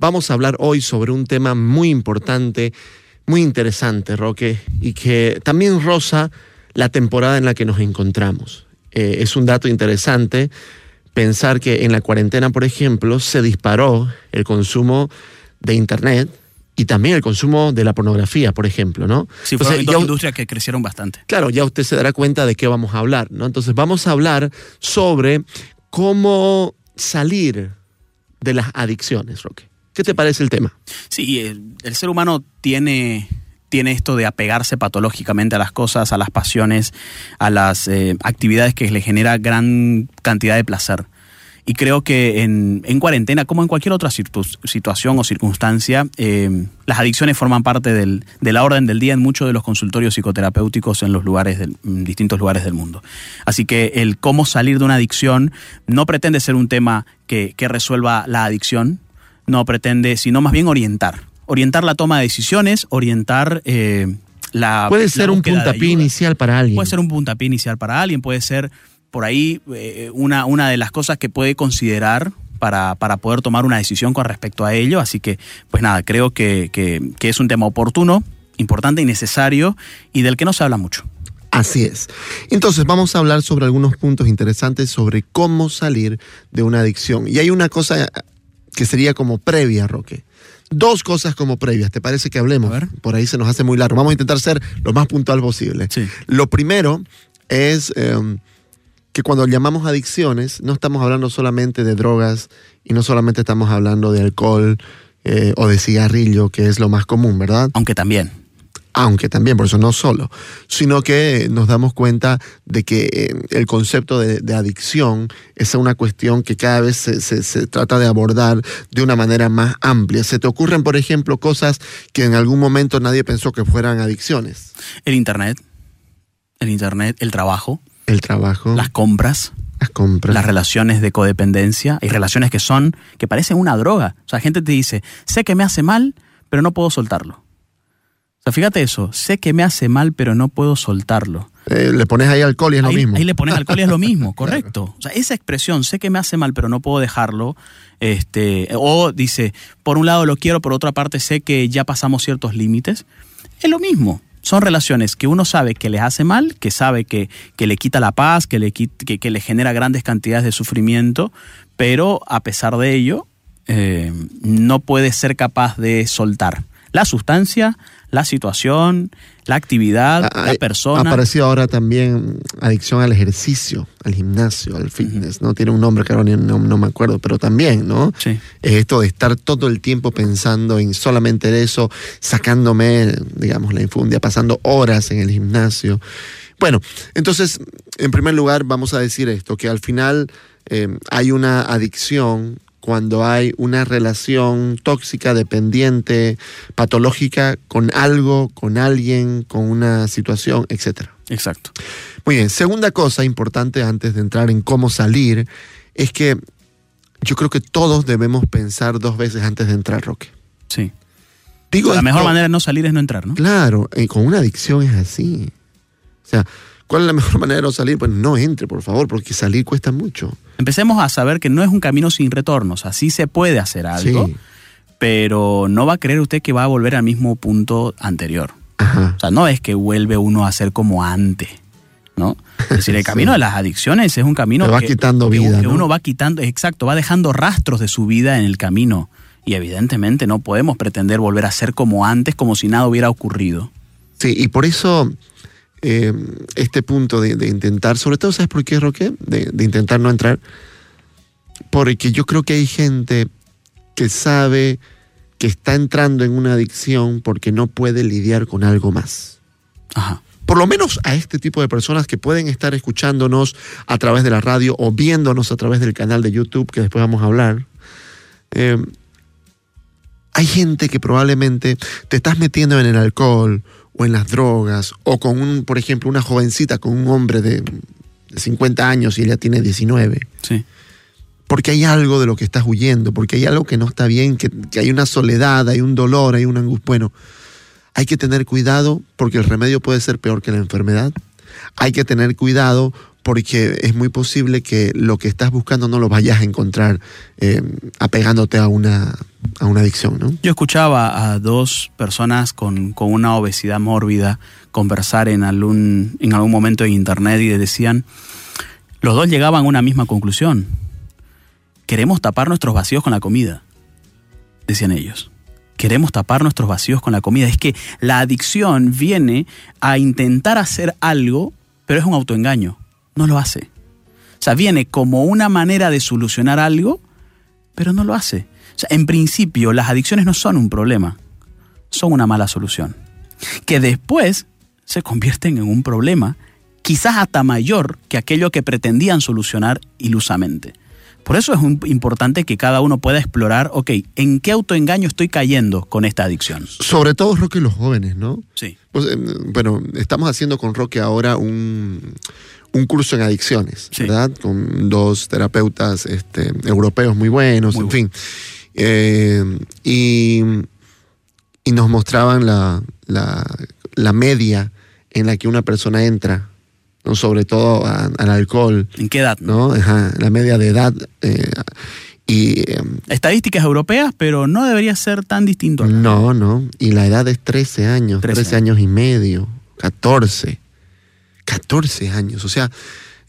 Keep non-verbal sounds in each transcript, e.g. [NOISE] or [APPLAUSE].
Vamos a hablar hoy sobre un tema muy importante, muy interesante, Roque, y que también roza la temporada en la que nos encontramos. Eh, es un dato interesante pensar que en la cuarentena, por ejemplo, se disparó el consumo de Internet y también el consumo de la pornografía, por ejemplo, ¿no? Sí, fueron dos industrias que crecieron bastante. Claro, ya usted se dará cuenta de qué vamos a hablar, ¿no? Entonces vamos a hablar sobre cómo salir de las adicciones, Roque. ¿Qué te parece el tema? Sí, el, ser humano tiene, tiene esto de apegarse patológicamente a las cosas, a las pasiones, a las eh, actividades que le genera gran cantidad de placer. Y creo que en, cuarentena, como en cualquier otra situación o circunstancia, eh, las adicciones forman parte de la orden del día en muchos de los consultorios psicoterapéuticos en los lugares en distintos lugares del mundo. Así que el cómo salir de una adicción no pretende ser un tema que, resuelva la adicción, no pretende, sino más bien orientar. Orientar la toma de decisiones, orientar eh, la. Puede ser un puntapié inicial para alguien. Puede ser un puntapié inicial para alguien, puede ser por ahí eh, una, una de las cosas que puede considerar para, para, poder tomar una decisión con respecto a ello. Así que, pues nada, creo que, que, es un tema oportuno, importante y necesario y del que no se habla mucho. Así es. Entonces vamos a hablar sobre algunos puntos interesantes sobre cómo salir de una adicción. Y hay una cosa que sería como previa, Roque. Dos cosas como previas, ¿te parece que hablemos? Por ahí se nos hace muy largo. Vamos a intentar ser lo más puntual posible. Lo primero es... Em, que cuando llamamos adicciones no estamos hablando solamente de drogas y no solamente estamos hablando de alcohol eh, o de cigarrillo, que es lo más común, ¿verdad? Aunque también. Aunque también, por eso no solo, sino que nos damos cuenta de que eh, el concepto de, adicción es una cuestión que cada vez se, se trata de abordar de una manera más amplia. ¿Se te ocurren, por ejemplo, cosas que en algún momento nadie pensó que fueran adicciones? El Internet, el Internet, el trabajo, el trabajo. Las compras. Las compras. Las relaciones de codependencia. Hay relaciones que son, que parecen una droga. O sea, gente te dice, sé que me hace mal, pero no puedo soltarlo. O sea, fíjate eso, sé que me hace mal, pero no puedo soltarlo. Eh, le pones ahí alcohol y es lo mismo. Ahí le pones alcohol y es lo [LAUGHS] mismo, correcto. O sea, esa expresión, sé que me hace mal, pero no puedo dejarlo, este, o dice, por un lado lo quiero, por otra parte sé que ya pasamos ciertos límites, es lo mismo son relaciones que uno sabe que les hace mal, que sabe que, que le quita la paz, que le, que, le genera grandes cantidades de sufrimiento, pero a pesar de ello, eh, no puede ser capaz de soltar la sustancia, la situación, la actividad, ah, la persona. Ha aparecido ahora también adicción al ejercicio, al gimnasio, al fitness, ¿no? Tiene un nombre que ahora no, no, me acuerdo, pero también, ¿no? Sí. Es esto de estar todo el tiempo pensando en solamente eso, sacándome, digamos, la infundia, pasando horas en el gimnasio. Bueno, entonces, en primer lugar, vamos a decir esto, que al final eh, hay una adicción cuando hay una relación tóxica, dependiente, patológica con algo, con alguien, con una situación, etc. Exacto. Muy bien, segunda cosa importante antes de entrar en cómo salir, es que yo creo que todos debemos pensar dos veces antes de entrar, Roque. Sí. Digo, la mejor manera de no salir es no entrar, ¿no? Claro, y con una adicción es así. O sea, ¿Cuál es la mejor [LAUGHS] manera de salir? Pues no entre, por favor, porque salir cuesta mucho. Empecemos a saber que no es un camino sin retornos. Así se puede hacer algo, pero no va a creer usted que va a volver al mismo punto anterior. O sea, no es que vuelve uno a ser como antes. ¿no? Es decir, el [LAUGHS] camino de las adicciones es un camino que va quitando vida. Que uno va quitando, exacto, va dejando rastros de su vida en el camino. Y evidentemente no podemos pretender volver a ser como antes, como si nada hubiera ocurrido. Sí, y por eso eh, este punto de, intentar, sobre todo, ¿sabes por qué, Roque? De, de intentar no entrar. Porque yo creo que hay gente que sabe que está entrando en una adicción porque no puede lidiar con algo más. Ajá. Por lo menos a este tipo de personas que pueden estar escuchándonos a través de la radio o viéndonos a través del canal de YouTube, que después vamos a hablar. Eh, hay gente que probablemente te estás metiendo en el alcohol o en las drogas o con un, por ejemplo, una jovencita con un hombre de 50 años y ella tiene 19. Sí. Porque hay algo de lo que estás huyendo, porque hay algo que no está bien, que, que hay una soledad, hay un dolor, hay una angustia. Bueno, hay que tener cuidado porque el remedio puede ser peor que la enfermedad. Hay que tener cuidado porque es muy posible que lo que estás buscando no lo vayas a encontrar eh, apegándote a una, a una adicción. ¿no? Yo escuchaba a dos personas con, con, una obesidad mórbida conversar en algún, en algún momento en internet y decían, los dos llegaban a una misma conclusión. Queremos tapar nuestros vacíos con la comida, decían ellos. Queremos tapar nuestros vacíos con la comida. Es que la adicción viene a intentar hacer algo, pero es un autoengaño no lo hace. O sea, viene como una manera de solucionar algo, pero no lo hace. O sea, en principio, las adicciones no son un problema, son una mala solución. Que después se convierten en un problema, quizás hasta mayor que aquello que pretendían solucionar ilusamente. Por eso es importante que cada uno pueda explorar, ok, ¿en qué autoengaño estoy cayendo con esta adicción? Sobre todo, Roque, los jóvenes, ¿no? Sí. Pues, bueno, estamos haciendo con Roque ahora un, un curso en adicciones, ¿verdad? Con dos terapeutas este, europeos muy buenos, en fin. Eh, y, y, nos mostraban la, la, media en la que una persona entra, ¿no? sobre todo al alcohol. ¿En qué edad? ¿no? la media de edad. Eh, y, em, Estadísticas europeas, pero no debería ser tan distinto. No, no. Y la edad es 13 años, 13, años y medio, 14. 14 años. O sea,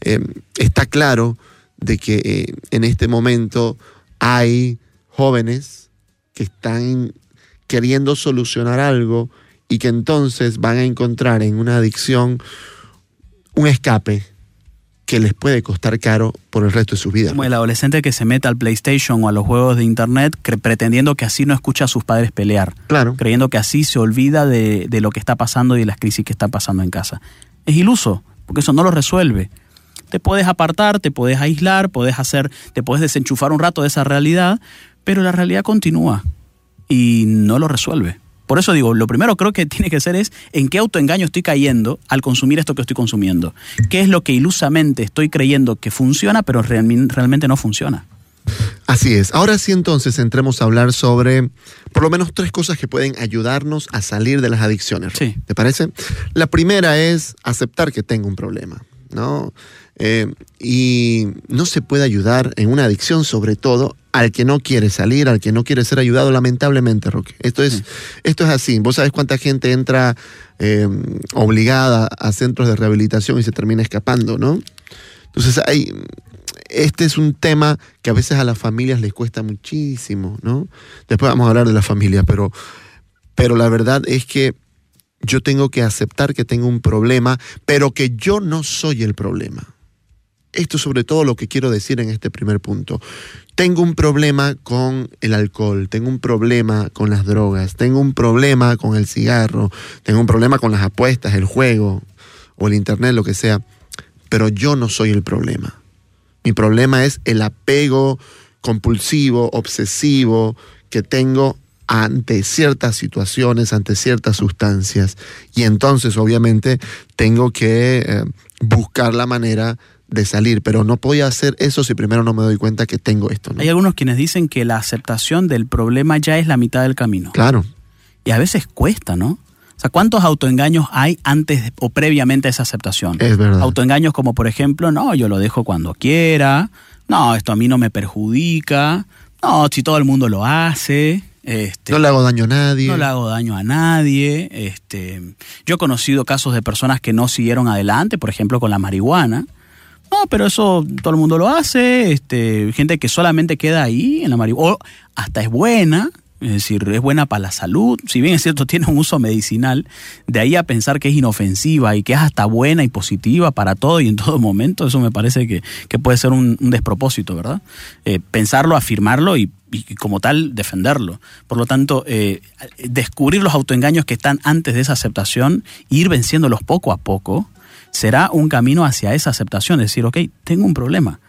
eh, está claro de que eh, en este momento hay jóvenes que están queriendo solucionar algo y que entonces van a encontrar en una adicción un escape que les puede costar caro por el resto de su vida. Como el adolescente que se mete al PlayStation o a los juegos de Internet pretendiendo que así no escucha a sus padres pelear. Claro. Creyendo que así se olvida de, de lo que está pasando y de las crisis que están pasando en casa es iluso, porque eso no lo resuelve. Te puedes apartar, te puedes aislar, puedes hacer, te puedes desenchufar un rato de esa realidad, pero la realidad continúa y no lo resuelve. Por eso digo, lo primero creo que tiene que ser es en qué autoengaño estoy cayendo al consumir esto que estoy consumiendo. ¿Qué es lo que ilusamente estoy creyendo que funciona, pero realmente no funciona? Así es. Ahora sí entonces entremos a hablar sobre por lo menos tres cosas que pueden ayudarnos a salir de las adicciones. Sí. ¿Te parece? La primera es aceptar que tengo un problema, ¿no? Eh, y no se puede ayudar en una adicción, sobre todo al que no quiere salir, al que no quiere ser ayudado, lamentablemente, Roque. Esto es, esto es así. Vos sabés cuánta gente entra eh, obligada a centros de rehabilitación y se termina escapando, ¿no? Entonces hay, este es un tema que a veces a las familias les cuesta muchísimo, ¿no? Después vamos a hablar de la familia, pero, pero la verdad es que yo tengo que aceptar que tengo un problema, pero que yo no soy el problema. Esto es sobre todo lo que quiero decir en este primer punto. Tengo un problema con el alcohol, tengo un problema con las drogas, tengo un problema con el cigarro, tengo un problema con las apuestas, el juego o el internet, lo que sea, pero yo no soy el problema. Mi problema es el apego compulsivo, obsesivo que tengo ante ciertas situaciones, ante ciertas sustancias. Y entonces, obviamente, tengo que eh, buscar la manera de salir, pero no voy a hacer eso si primero no me doy cuenta que tengo esto. Hay algunos quienes dicen que la aceptación del problema ya es la mitad del camino. Claro. Y a veces cuesta, ¿no? Sea, ¿cuántos autoengaños hay antes o previamente a esa aceptación? Es verdad. Autoengaños como, por ejemplo, no, yo lo dejo cuando quiera, no, esto a mí no me perjudica, no, si todo el mundo lo hace. Este, no le hago daño a nadie. No le hago daño a nadie. Este, yo he conocido casos de personas que no siguieron adelante, por ejemplo, con la marihuana. No, pero eso todo el mundo lo hace. Este, gente que solamente queda ahí en la marihuana. O hasta es buena, es decir, es buena para la salud, si bien es cierto [LAUGHS] tiene un uso medicinal, de ahí a pensar que es inofensiva y que es hasta buena y positiva para todo y en todo momento, eso me parece que, puede ser un, despropósito, ¿verdad? Eh, pensarlo, afirmarlo y, como tal defenderlo. Por lo tanto, eh, descubrir los autoengaños que están antes de esa aceptación, ir venciéndolos poco a poco, será un camino hacia esa aceptación, decir, ok, tengo un problema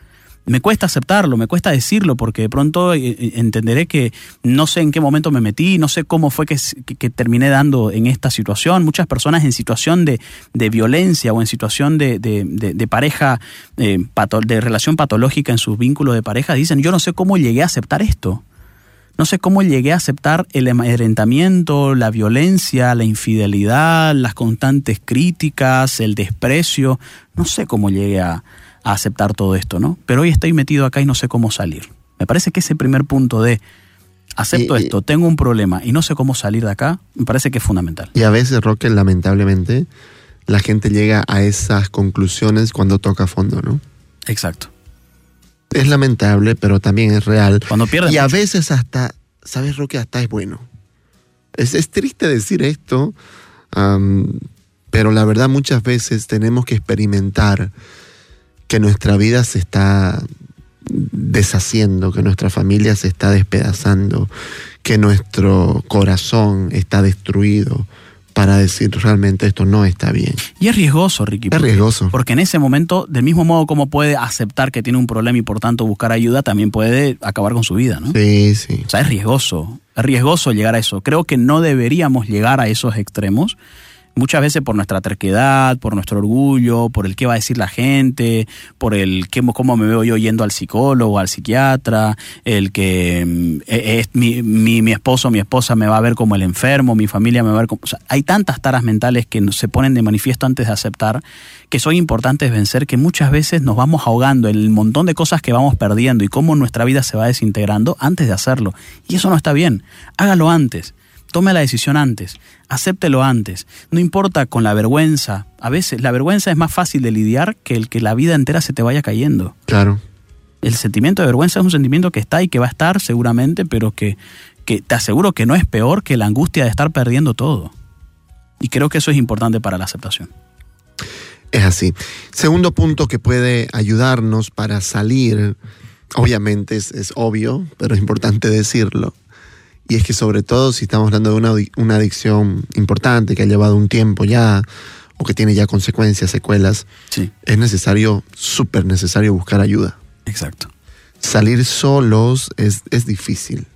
me cuesta aceptarlo, me cuesta decirlo, porque de pronto eh, eh, entenderé que no sé en qué momento me metí, no sé cómo fue que, que, terminé dando en esta situación. Muchas personas en situación de, de violencia o en situación de, de, pareja, eh, de relación patológica en sus vínculos de pareja, dicen, yo no sé cómo llegué a aceptar esto. No sé cómo llegué a aceptar el amedrentamiento, la violencia, la infidelidad, las constantes críticas, el desprecio. No sé cómo llegué a, a aceptar todo esto, ¿no? Pero hoy estoy metido acá y no sé cómo salir. Me parece que ese primer punto de acepto esto, tengo un problema y no sé cómo salir de acá, me parece que es fundamental. Y a veces, Roque, lamentablemente, la gente llega a esas conclusiones cuando toca fondo, ¿no? Exacto. Es lamentable, pero también es real. Cuando pierde. Y a veces hasta, ¿sabes, Roque? Hasta es bueno. Es, es triste decir esto, pero la verdad muchas veces tenemos que experimentar que nuestra vida se está deshaciendo, que nuestra familia se está despedazando, que nuestro corazón está destruido para decir realmente esto no está bien. Y es riesgoso, Ricky. Es riesgoso. Porque en ese momento, del mismo modo como puede aceptar que tiene un problema y por tanto buscar ayuda, también puede acabar con su vida, ¿no? Sí, sí. O sea, es riesgoso. Es riesgoso llegar a eso. Creo que no deberíamos llegar a esos extremos muchas veces por nuestra terquedad, por nuestro orgullo, por el qué va a decir la gente, por el qué, cómo me veo yo yendo al psicólogo, al psiquiatra, el que mm, e, es, mi, mi, mi, esposo, mi esposa me va a ver como el enfermo, mi familia me va a ver como... hay tantas taras mentales que se ponen de manifiesto antes de aceptar que son importantes vencer, que muchas veces nos vamos ahogando el montón de cosas que vamos perdiendo y cómo nuestra vida se va desintegrando antes de hacerlo. Y eso no está bien. Hágalo antes. Tome la decisión antes, acéptelo antes. No importa con la vergüenza. A veces la vergüenza es más fácil de lidiar que el que la vida entera se te vaya cayendo. Claro. El sentimiento de vergüenza es un sentimiento que está y que va a estar seguramente, pero que, que te aseguro que no es peor que la angustia de estar perdiendo todo. Y creo que eso es importante para la aceptación. Es así. Segundo punto que puede ayudarnos para salir, obviamente es, es obvio, pero es importante decirlo, y es que sobre todo si estamos hablando de una, una adicción importante que ha llevado un tiempo ya o que tiene ya consecuencias, secuelas, es necesario, súper necesario buscar ayuda. Exacto. Salir solos es, es difícil.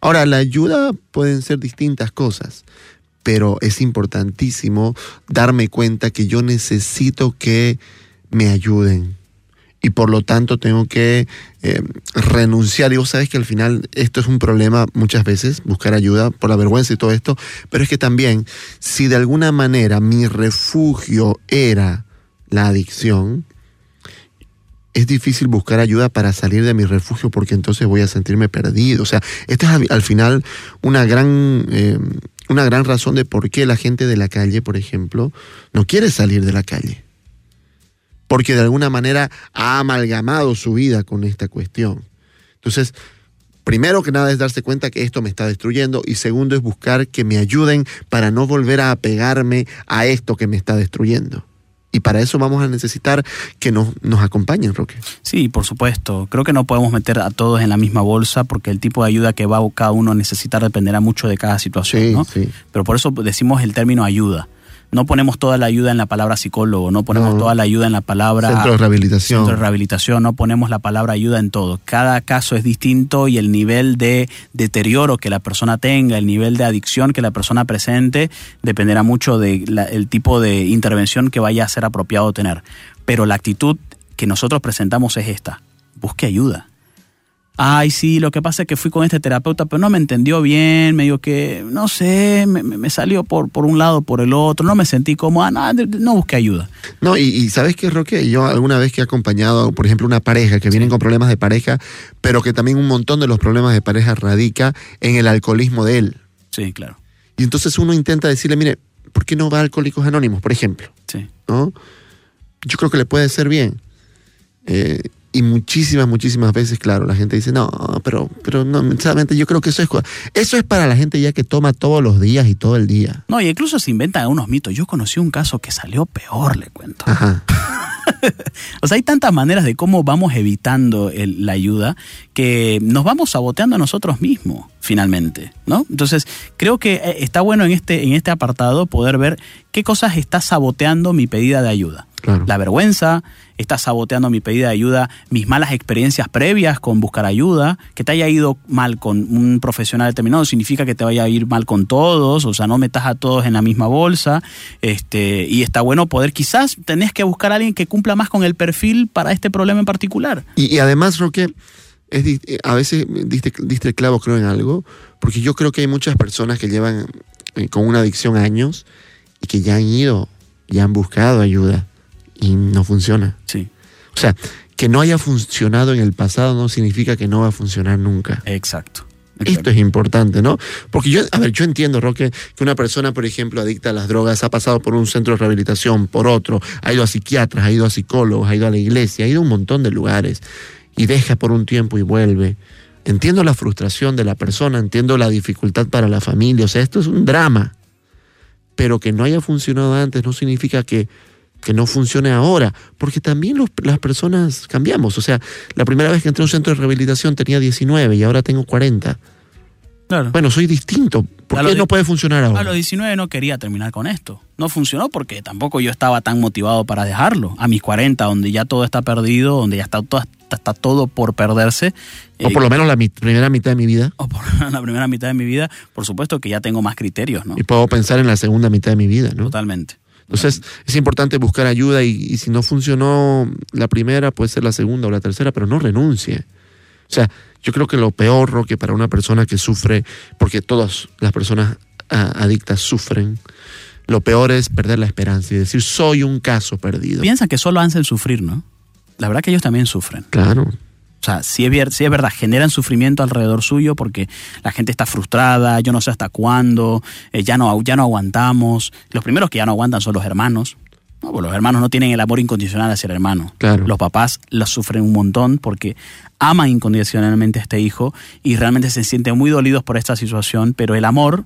Ahora, la ayuda pueden ser distintas cosas, pero es importantísimo darme cuenta que yo necesito que me ayuden y por lo tanto tengo que eh, renunciar. Y vos sabes que al final esto es un problema muchas veces, buscar ayuda por la vergüenza y todo esto, pero es que también si de alguna manera mi refugio era la adicción, es difícil buscar ayuda para salir de mi refugio porque entonces voy a sentirme perdido. O sea, esta es al final una gran, eh, una gran razón de por qué la gente de la calle, por ejemplo, no quiere salir de la calle porque de alguna manera ha amalgamado su vida con esta cuestión. Entonces, primero que nada es darse cuenta que esto me está destruyendo y segundo es buscar que me ayuden para no volver a apegarme a esto que me está destruyendo. Y para eso vamos a necesitar que nos, nos acompañen, Roque. Sí, por supuesto. Creo que no podemos meter a todos en la misma bolsa porque el tipo de ayuda que va cada uno a necesitar dependerá mucho de cada situación. Pero por eso decimos el término ayuda no ponemos toda la ayuda en la palabra psicólogo, no ponemos toda la ayuda en la palabra centro de rehabilitación. Centro de rehabilitación, no ponemos la palabra ayuda en todo. Cada caso es distinto y el nivel de deterioro que la persona tenga, el nivel de adicción que la persona presente, dependerá mucho del tipo de intervención que vaya a ser apropiado tener. Pero la actitud que nosotros presentamos es esta, busque ayuda ay, sí, lo que pasa es que fui con este terapeuta, pero no me entendió bien, me dijo que, no sé, me, salió por, por un lado, por el otro, no me sentí como, ah, no, no busqué ayuda. No, y, ¿sabes qué, Roque? Yo alguna vez que he acompañado, por ejemplo, una pareja que vienen con problemas de pareja, pero que también un montón de los problemas de pareja radica en el alcoholismo de él. Sí, claro. Y entonces uno intenta decirle, mire, ¿por qué no va a Alcohólicos Anónimos, por ejemplo? Sí. ¿No? Yo creo que le puede ser bien. Eh, y muchísimas, muchísimas veces, claro, la gente dice, no, pero, pero no, sinceramente yo creo que eso es, eso es para la gente ya que toma todos los días y todo el día. No, y incluso se inventan unos mitos. Yo conocí un caso que salió peor, le cuento. Ajá. [LAUGHS] o sea, hay tantas maneras de cómo vamos evitando la ayuda que nos vamos saboteando a nosotros mismos, finalmente. ¿No? Entonces, creo que eh, está bueno en este, en este apartado poder ver qué cosas está saboteando mi pedida de ayuda. Claro. La vergüenza, está saboteando mi pedida de ayuda, mis malas experiencias previas con buscar ayuda, que te haya ido mal con un profesional determinado, significa que te vaya a ir mal con todos, o sea, no metas a todos en la misma bolsa, este, y está bueno poder, quizás tenés que buscar a alguien que cumpla más con el perfil para este problema en particular. Y, y además, Roque, es, eh, a veces diste, diste el clavo, creo, en algo, porque yo creo que hay muchas personas que llevan eh, con una adicción años y que ya han ido, ya han buscado ayuda y no funciona. Sí, O sea, que no haya funcionado en el pasado no significa que no va a funcionar nunca. exacto. Esto es importante, ¿no? Porque yo, a ver, yo entiendo, Roque, que una persona, por ejemplo, adicta a las drogas, ha pasado por un centro de rehabilitación, por otro, ha ido a psiquiatras, ha ido a psicólogos, ha ido a la iglesia, ha ido a un montón de lugares y deja por un tiempo y vuelve. Entiendo la frustración de la persona, entiendo la dificultad para la familia, o sea, esto es un drama. Pero que no haya funcionado antes no significa que, que no funcione ahora, porque también los- las personas cambiamos. O sea, la primera vez que entré a un centro de rehabilitación tenía 19 y ahora tengo 40. Claro. Bueno, soy distinto. ¿Por A qué no puede funcionar A ahora? los 19 no quería terminar con esto. No funcionó porque tampoco yo estaba tan motivado para dejarlo. A mis 40, donde ya todo está perdido, donde ya está, todo- está, todo por perderse. O por lo menos la mi- primera mitad de mi vida. o por [LAUGHS] la primera mitad de mi vida, por supuesto que ya tengo más criterios, ¿no? Y puedo pensar en la segunda mitad de mi vida, ¿no? Totalmente. Entonces es importante buscar ayuda y, y si no funcionó la primera, puede ser la segunda o la tercera, pero no renuncie. O sea, yo creo que lo peor, Roque, para una persona que sufre, porque todas las personas ah, adictas sufren, lo peor es perder la esperanza y decir, soy un caso perdido. Piensan que solo hacen sufrir, ¿no? La verdad que ellos también sufren. Claro, O sea, sí es, sí es verdad, generan sufrimiento alrededor suyo porque la gente está frustrada, yo no sé hasta cuándo, eh, ya, no, ya no aguantamos. Los primeros que ya no aguantan son los hermanos. No, pues los hermanos no tienen el amor incondicional hacia el hermano. Claro. Los papás los sufren un montón porque aman incondicionalmente a este hijo y realmente se sienten muy dolidos por esta situación, pero el amor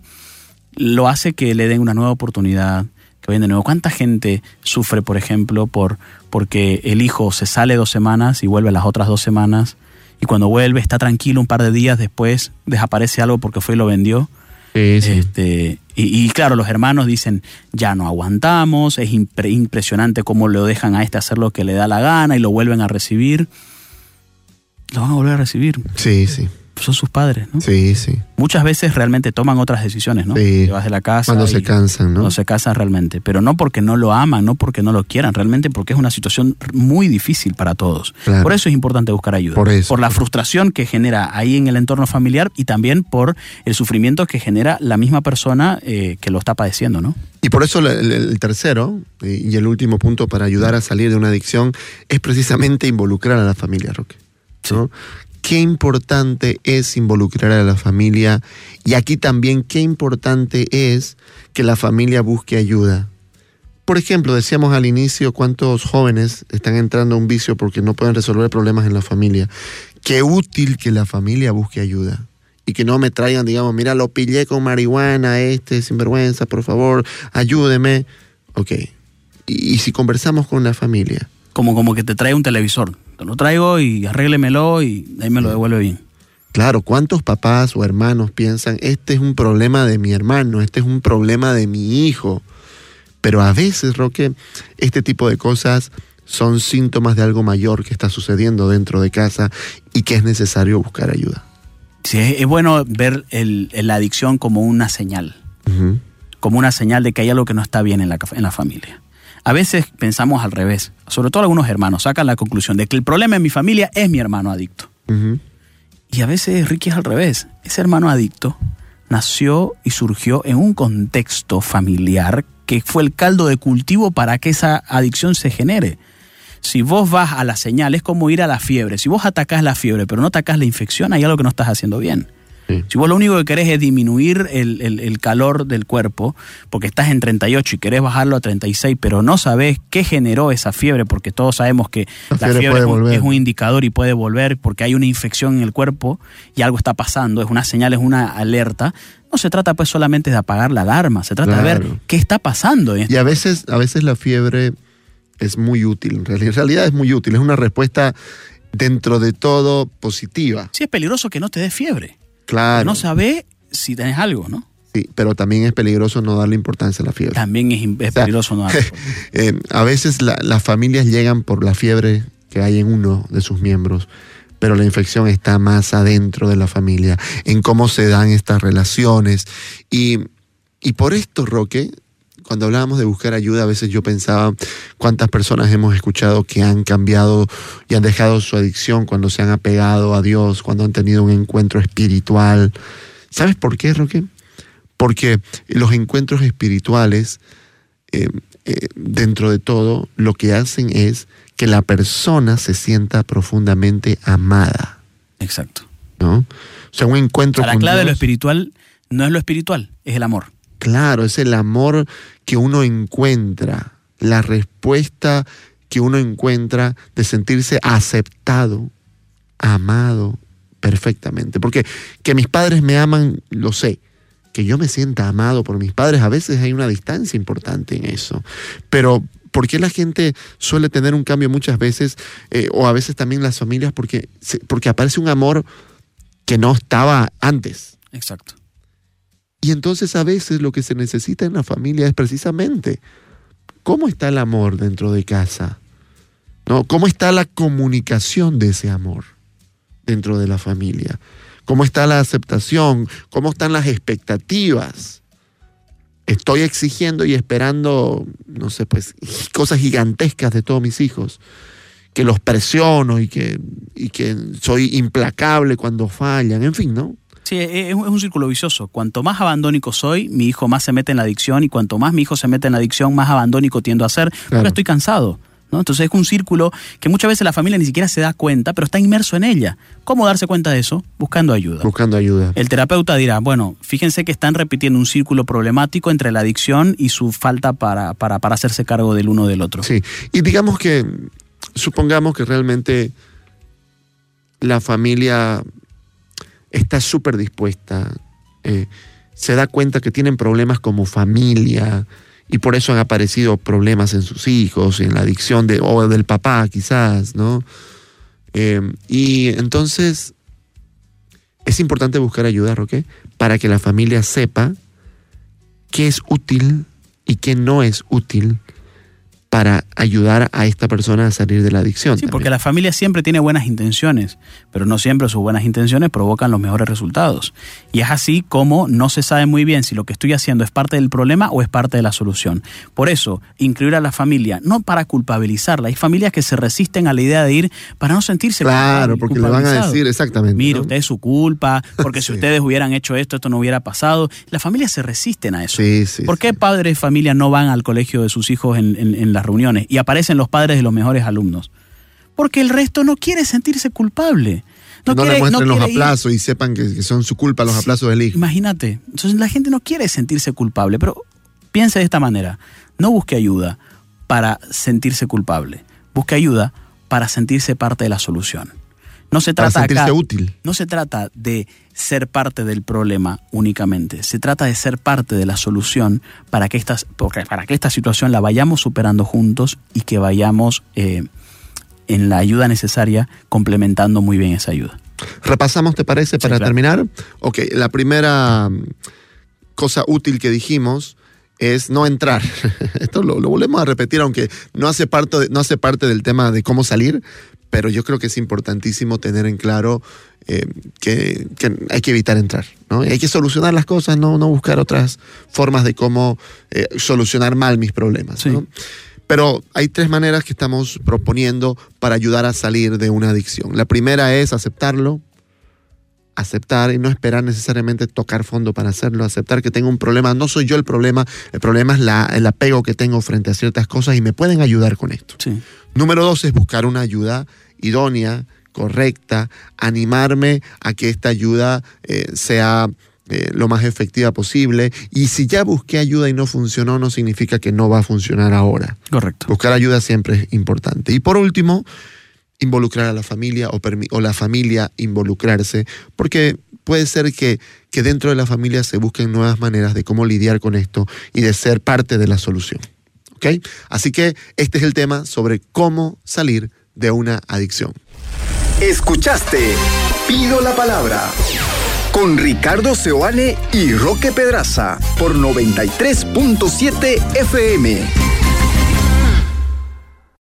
lo hace que le den una nueva oportunidad, que vayan de nuevo. ¿Cuánta gente sufre, por ejemplo, por porque el hijo se sale dos semanas y vuelve las otras dos semanas y cuando vuelve está tranquilo un par de días después desaparece algo porque fue y lo vendió? Sí, sí. Este, y, y claro, los hermanos dicen, ya no aguantamos, es impre- impresionante cómo lo dejan a este hacer lo que le da la gana y lo vuelven a recibir. Lo van a volver a recibir, sí, sí, son sus padres, ¿no? sí, sí. Muchas veces realmente toman otras decisiones, ¿no? Sí. Te vas de la casa. Cuando se cansan, ¿no? Cuando se casan realmente. Pero no porque no lo aman, no porque no lo quieran, realmente porque es una situación muy difícil para todos. Claro. Por eso es importante buscar ayuda. Por eso. la frustración que genera ahí en el entorno familiar y también por el sufrimiento que genera la misma persona eh, que lo está padeciendo, ¿no? Y por eso el, tercero y y el último punto para ayudar a salir de una adicción es precisamente involucrar a la familia, Roque. ¿no? Qué importante es involucrar a la familia y aquí también qué importante es que la familia busque ayuda. Por ejemplo, decíamos al inicio cuántos jóvenes están entrando a un vicio porque no pueden resolver problemas en la familia. Qué útil que la familia busque ayuda y que no me traigan, digamos, mira, lo pillé con marihuana, este sinvergüenza, por favor, ayúdeme. Ok. Y, y si conversamos con la familia, Como, como que te trae un televisor. Te lo traigo y arréglemelo y ahí me lo devuelve bien. Claro, ¿cuántos papás o hermanos piensan, este es un problema de mi hermano, este es un problema de mi hijo? Pero a veces, Roque, este tipo de cosas son síntomas de algo mayor que está sucediendo dentro de casa y que es necesario buscar ayuda. Sí, es, bueno ver el- la adicción como una señal. Como una señal de que hay algo que no está bien en la, en la familia. A veces pensamos al revés, sobre todo algunos hermanos sacan la conclusión de que el problema en mi familia es mi hermano adicto. Y a veces Ricky es al revés. Ese hermano adicto nació y surgió en un contexto familiar que fue el caldo de cultivo para que esa adicción se genere. Si vos vas a la señal, es como ir a la fiebre. Si vos atacás la fiebre, pero no atacás la infección, hay algo que no estás haciendo bien. Sí. Si vos lo único que querés es disminuir el, el- el calor del cuerpo, porque estás en 38 y querés bajarlo a 36, pero no sabés qué generó esa fiebre, porque todos sabemos que La la fiebre es, un, volver. es un indicador y puede volver porque hay una infección en el cuerpo y algo está pasando, es una señal, es una alerta. No se trata pues solamente de apagar la alarma, se trata de ver qué está pasando. este Y a veces, a veces la fiebre es muy útil, en realidad, en realidad es muy útil, es una respuesta dentro de todo positiva. Sí es peligroso que no te dé fiebre. Claro. No sabés si tenés algo, ¿no? Sí, pero también es peligroso no darle importancia a la fiebre. También es, peligroso no darle. [LAUGHS] Eh, a veces la- las familias llegan por la fiebre que hay en uno de sus miembros, pero la infección está más adentro de la familia, en cómo se dan estas relaciones. Y, y por esto, Roque, cuando hablábamos de buscar ayuda, a veces yo pensaba cuántas personas hemos escuchado que han cambiado y han dejado su adicción cuando se han apegado a Dios, cuando han tenido un encuentro espiritual. ¿Sabes por qué, Roque? Porque los encuentros espirituales, eh, eh, dentro de todo, lo que hacen es que la persona se sienta profundamente amada, Exacto. ¿no? O sea, un O encuentro sea, la con clave de lo espiritual no es lo espiritual, es el amor. Claro, es el amor que uno encuentra, la respuesta que uno encuentra de sentirse aceptado, amado perfectamente. Porque que mis padres me aman, lo sé. Que yo me sienta amado por mis padres, a veces hay una distancia importante en eso. Pero ¿por qué la gente suele tener un cambio muchas veces, eh, o a veces también las familias, porque, porque aparece un amor que no estaba antes? Exacto. Y entonces a veces lo que se necesita en la familia es precisamente cómo está el amor dentro de casa, ¿no? ¿Cómo está la comunicación de ese amor dentro de la familia? ¿Cómo está la aceptación? ¿Cómo están las expectativas? Estoy exigiendo y esperando, no sé, pues cosas gigantescas de todos mis hijos, que los presiono y que, y que soy implacable cuando fallan, en fin, ¿no? Sí, e- es un es un círculo vicioso. Cuanto más abandónico soy, mi hijo más se mete en la adicción y cuanto más mi hijo se mete en la adicción, más abandónico tiendo a ser, Claro. porque estoy cansado. ¿no? Entonces es un círculo que muchas veces la familia ni siquiera se da cuenta, pero está inmerso en ella. ¿Cómo darse cuenta de eso? Buscando ayuda. Buscando ayuda. El terapeuta dirá, bueno, fíjense que están repitiendo un círculo problemático entre la adicción y su falta para, para, para hacerse cargo del uno del otro. Sí, y digamos que, supongamos que realmente la familia está súper dispuesta, eh, se da cuenta que tienen problemas como familia y por eso han aparecido problemas en sus hijos, en la adicción de, o del papá quizás, ¿no? Eh, y entonces es importante buscar ayuda, Roque, para que la familia sepa qué es útil y qué no es útil para ayudar a esta persona a salir de la adicción. Sí, porque la familia siempre tiene buenas intenciones, pero no siempre sus buenas intenciones provocan los mejores resultados. Y es así como no se sabe muy bien si lo que estoy haciendo es parte del problema o es parte de la solución. Por eso, incluir a la familia, no para culpabilizarla, hay familias que se resisten a la idea de ir para no sentirse Claro, porque le van a decir exactamente. Mire, ¿no? usted es su culpa, porque si [LAUGHS] ustedes hubieran hecho esto, esto no hubiera pasado. Las familias se resisten a eso. Sí, sí. ¿Por qué padres de familia no van al colegio de sus hijos en, en- en las reuniones y aparecen los padres de los mejores alumnos? Porque el resto no quiere sentirse culpable. No, quiere- le muestren los ir- aplazos y sepan que, que son su culpa los Sí, aplazos del hijo. Imagínate. Entonces la gente no quiere sentirse culpable, pero piense de esta manera. No busque ayuda para sentirse culpable. Busque ayuda para sentirse parte de la solución. No se Para trata sentirse acá- útil. no se trata de ser parte del problema únicamente, se trata de ser parte de la solución para que, estas, para que esta situación la vayamos superando juntos y que vayamos eh, en la ayuda necesaria complementando muy bien esa ayuda. Repasamos, ¿te parece, para claro. terminar? Ok, la primera mm, cosa útil que dijimos es no entrar. [LAUGHS] Esto lo, lo volvemos a repetir, aunque no hace, parte de- no hace parte del tema de cómo salir, pero yo creo que es importantísimo tener en claro eh, que, que hay que evitar entrar. ¿no? Hay que solucionar las cosas, no, no buscar otras formas de cómo eh, solucionar mal mis problemas. Sí. ¿no? Pero hay tres maneras que estamos proponiendo para ayudar a salir de una adicción. La primera es aceptarlo, aceptar y no esperar necesariamente tocar fondo para hacerlo, aceptar que tengo un problema, no soy yo el problema, el problema es la- el apego que tengo frente a ciertas cosas y me pueden ayudar con esto. Sí. Número dos es buscar una ayuda idónea, correcta, animarme a que esta ayuda eh, sea eh, lo más efectiva posible. Y si ya busqué ayuda y no funcionó, no significa que no va a funcionar ahora. Correcto. Buscar ayuda siempre es importante. Y por último, involucrar a la familia o, la familia involucrarse, porque puede ser que, que dentro de la familia se busquen nuevas maneras de cómo lidiar con esto y de ser parte de la solución. ¿Ok? Así que este es el tema sobre cómo salir de una adicción. Escuchaste Pido la Palabra con Ricardo Seoane y Roque Pedraza por 93.7 FM.